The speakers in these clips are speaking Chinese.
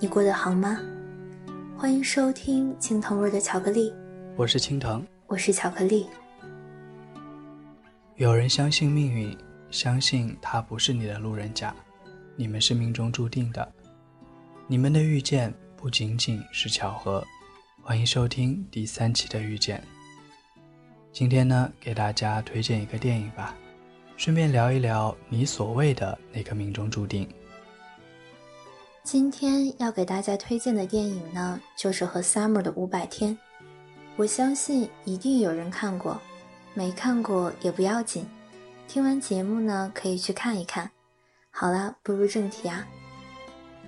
你过得好吗？欢迎收听青藤味的巧克力。我是青藤，我是巧克力。有人相信命运，相信他不是你的路人甲，你们是命中注定的。你们的遇见不仅仅是巧合。欢迎收听第三期的遇见。今天呢，给大家推荐一个电影吧，顺便聊一聊你所谓的那个命中注定。今天要给大家推荐的电影呢，就是和 Summer 的五百天。我相信一定有人看过，没看过也不要紧。听完节目呢，可以去看一看。好了，步入正题啊。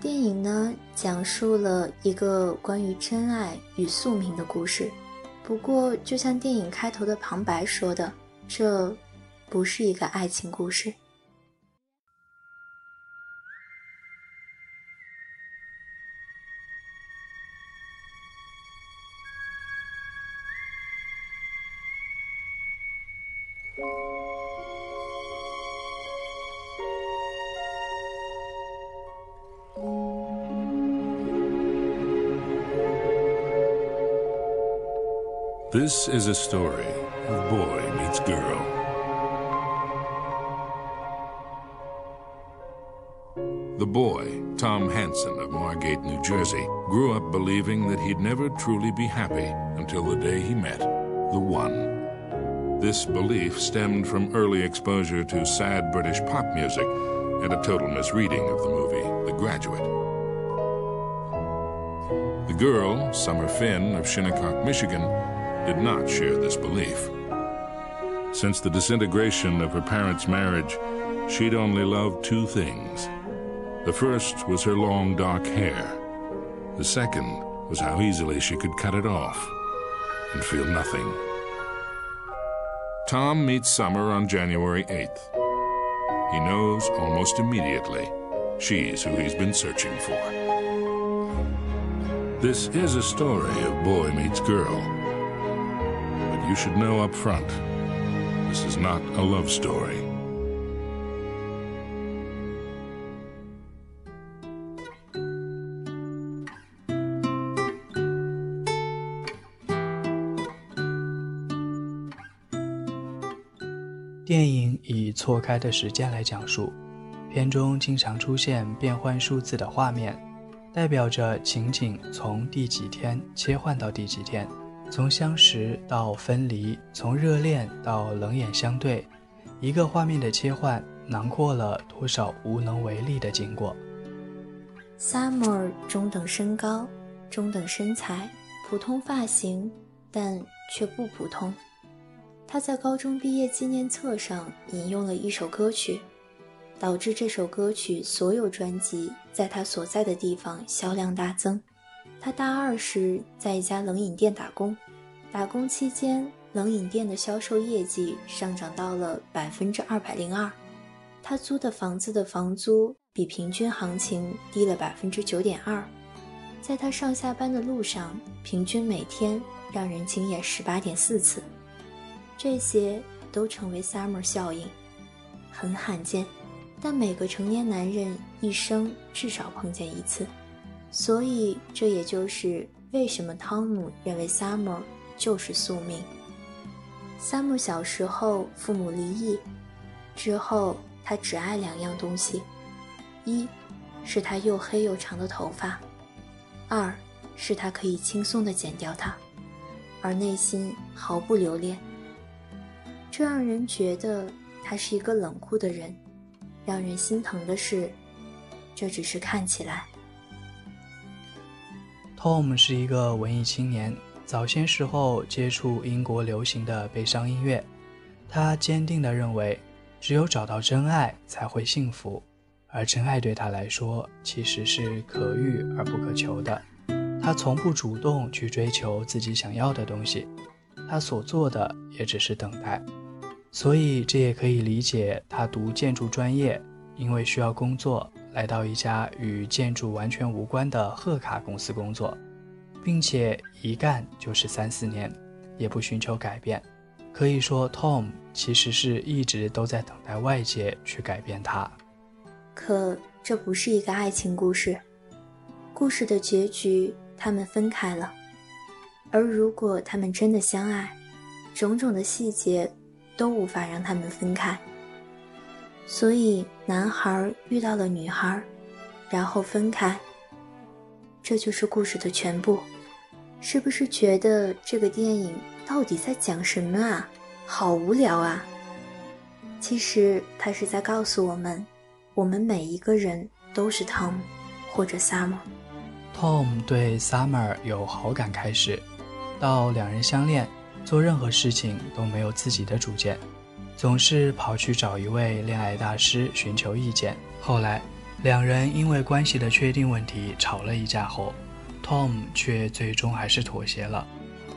电影呢，讲述了一个关于真爱与宿命的故事。不过，就像电影开头的旁白说的，这不是一个爱情故事。This is a story of boy meets girl. The boy, Tom Hanson of Margate, New Jersey, grew up believing that he'd never truly be happy until the day he met the one. This belief stemmed from early exposure to sad British pop music and a total misreading of the movie The Graduate. The girl, Summer Finn of Shinnecock, Michigan, did not share this belief. Since the disintegration of her parents' marriage, she'd only loved two things. The first was her long dark hair. The second was how easily she could cut it off and feel nothing. Tom meets Summer on January 8th. He knows almost immediately she's who he's been searching for. This is a story of boy meets girl you should know up front this is not a love story. 电影以错开的时间来讲述片中经常出现变换数字的画面代表着情景从第几天切换到第几天。从相识到分离，从热恋到冷眼相对，一个画面的切换，囊括了多少无能为力的经过。Summer 中等身高，中等身材，普通发型，但却不普通。他在高中毕业纪念册上引用了一首歌曲，导致这首歌曲所有专辑在他所在的地方销量大增。他大二时在一家冷饮店打工，打工期间冷饮店的销售业绩上涨到了百分之二百零二。他租的房子的房租比平均行情低了百分之九点二。在他上下班的路上，平均每天让人惊艳十八点四次。这些都成为 Summer 效应，很罕见，但每个成年男人一生至少碰见一次。所以，这也就是为什么汤姆认为 Summer 就是宿命。Summer 小时候父母离异，之后他只爱两样东西：一是他又黑又长的头发；二是他可以轻松地剪掉它，而内心毫不留恋。这让人觉得他是一个冷酷的人。让人心疼的是，这只是看起来。Tom 是一个文艺青年，早些时候接触英国流行的悲伤音乐。他坚定地认为，只有找到真爱才会幸福，而真爱对他来说其实是可遇而不可求的。他从不主动去追求自己想要的东西，他所做的也只是等待。所以，这也可以理解他读建筑专业，因为需要工作，来到一家与建筑完全无关的贺卡公司工作，并且一干就是三四年，也不寻求改变。可以说，Tom 其实是一直都在等待外界去改变他。可这不是一个爱情故事，故事的结局，他们分开了。而如果他们真的相爱，种种的细节。都无法让他们分开，所以男孩遇到了女孩，然后分开。这就是故事的全部。是不是觉得这个电影到底在讲什么啊？好无聊啊！其实他是在告诉我们，我们每一个人都是 Tom 或者 Summer。Tom 对 Summer 有好感开始，到两人相恋。做任何事情都没有自己的主见，总是跑去找一位恋爱大师寻求意见。后来，两人因为关系的确定问题吵了一架后，Tom 却最终还是妥协了，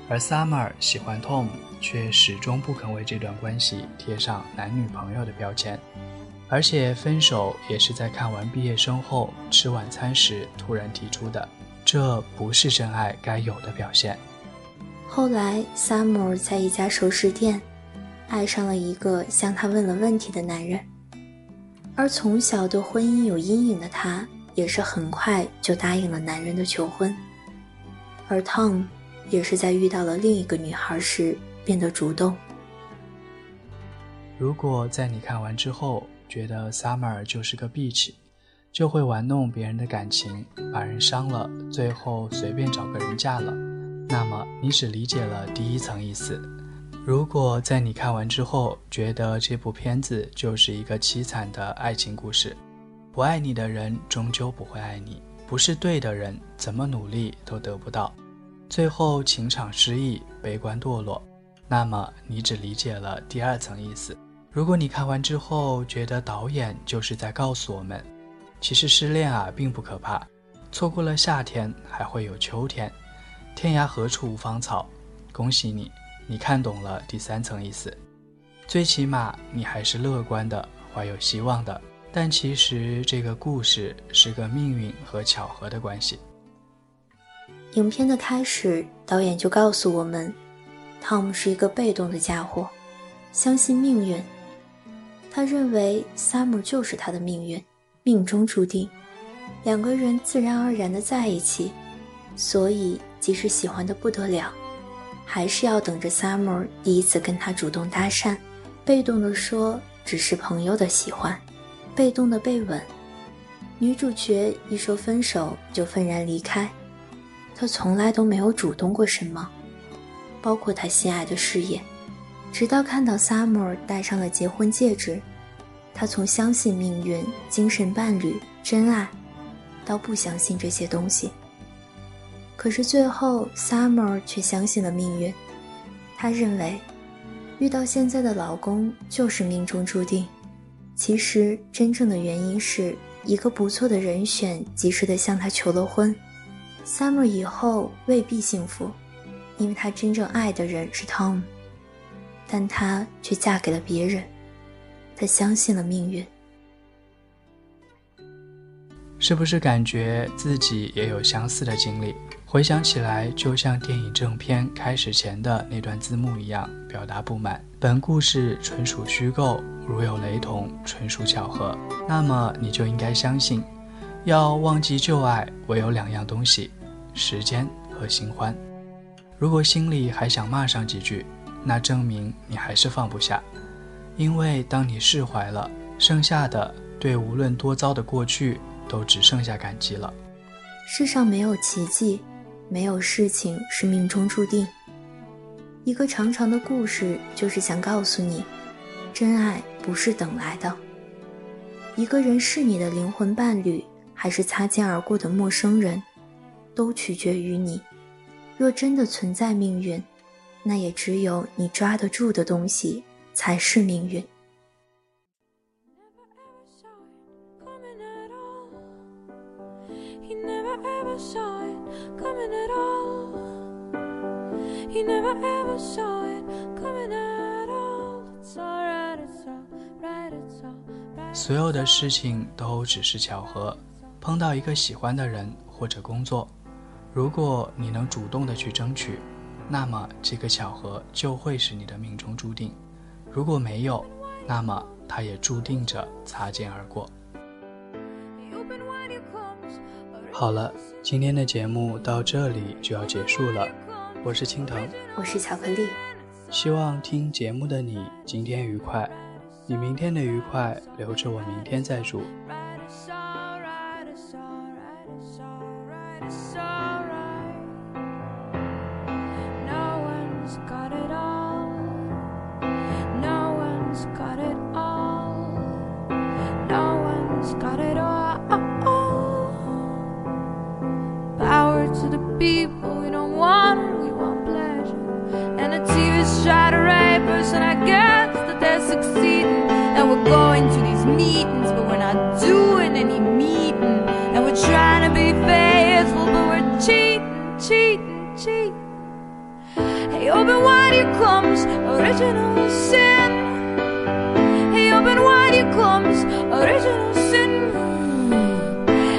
而 Summer 喜欢 Tom，却始终不肯为这段关系贴上男女朋友的标签，而且分手也是在看完毕业生后吃晚餐时突然提出的，这不是真爱该有的表现。后来，Summer 在一家首饰店，爱上了一个向他问了问题的男人。而从小对婚姻有阴影的他，也是很快就答应了男人的求婚。而 Tom 也是在遇到了另一个女孩时变得主动。如果在你看完之后觉得 Summer 就是个 bitch，就会玩弄别人的感情，把人伤了，最后随便找个人嫁了。那么你只理解了第一层意思。如果在你看完之后觉得这部片子就是一个凄惨的爱情故事，不爱你的人终究不会爱你，不是对的人怎么努力都得不到，最后情场失意，悲观堕落，那么你只理解了第二层意思。如果你看完之后觉得导演就是在告诉我们，其实失恋啊并不可怕，错过了夏天还会有秋天。天涯何处无芳草，恭喜你，你看懂了第三层意思。最起码你还是乐观的，怀有希望的。但其实这个故事是个命运和巧合的关系。影片的开始，导演就告诉我们，Tom 是一个被动的家伙，相信命运。他认为 Sam 就是他的命运，命中注定，两个人自然而然的在一起，所以。即使喜欢的不得了，还是要等着 Summer 第一次跟他主动搭讪，被动的说只是朋友的喜欢，被动的被吻。女主角一说分手就愤然离开，她从来都没有主动过什么，包括她心爱的事业。直到看到 Summer 戴上了结婚戒指，她从相信命运、精神伴侣、真爱，到不相信这些东西。可是最后，Summer 却相信了命运。她认为，遇到现在的老公就是命中注定。其实，真正的原因是一个不错的人选及时的向她求了婚。Summer 以后未必幸福，因为她真正爱的人是 Tom，但她却嫁给了别人。她相信了命运。是不是感觉自己也有相似的经历？回想起来，就像电影正片开始前的那段字幕一样，表达不满。本故事纯属虚构，如有雷同，纯属巧合。那么你就应该相信，要忘记旧爱，唯有两样东西：时间和新欢。如果心里还想骂上几句，那证明你还是放不下。因为当你释怀了，剩下的对无论多糟的过去，都只剩下感激了。世上没有奇迹。没有事情是命中注定，一个长长的故事，就是想告诉你，真爱不是等来的。一个人是你的灵魂伴侣，还是擦肩而过的陌生人，都取决于你。若真的存在命运，那也只有你抓得住的东西才是命运。He never ever saw it coming at all. He never ever saw it coming at all. It's alright, it's alright, it's alright. 所有的事情都只是巧合，碰到一个喜欢的人或者工作，如果你能主动的去争取，那么这个巧合就会是你的命中注定。如果没有，那么它也注定着擦肩而过。好了，今天的节目到这里就要结束了。我是青藤，我是巧克力。希望听节目的你今天愉快。你明天的愉快留着我明天再祝。original sin. Hey, open wide, here comes original sin.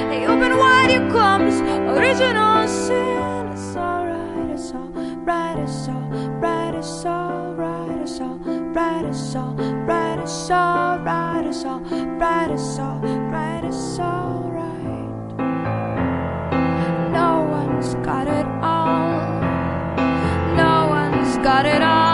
Hey, open wide, here comes original sin. It's alright, it's alright, it's alright, it's alright, it's alright, it's alright, it's alright, it's alright, got it all.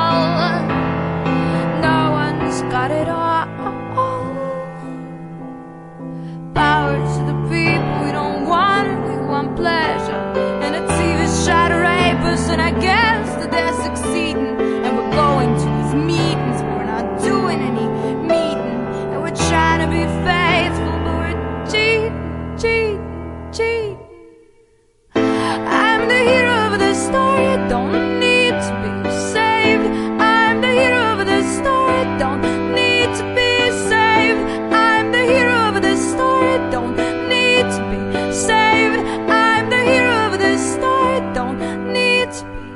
kids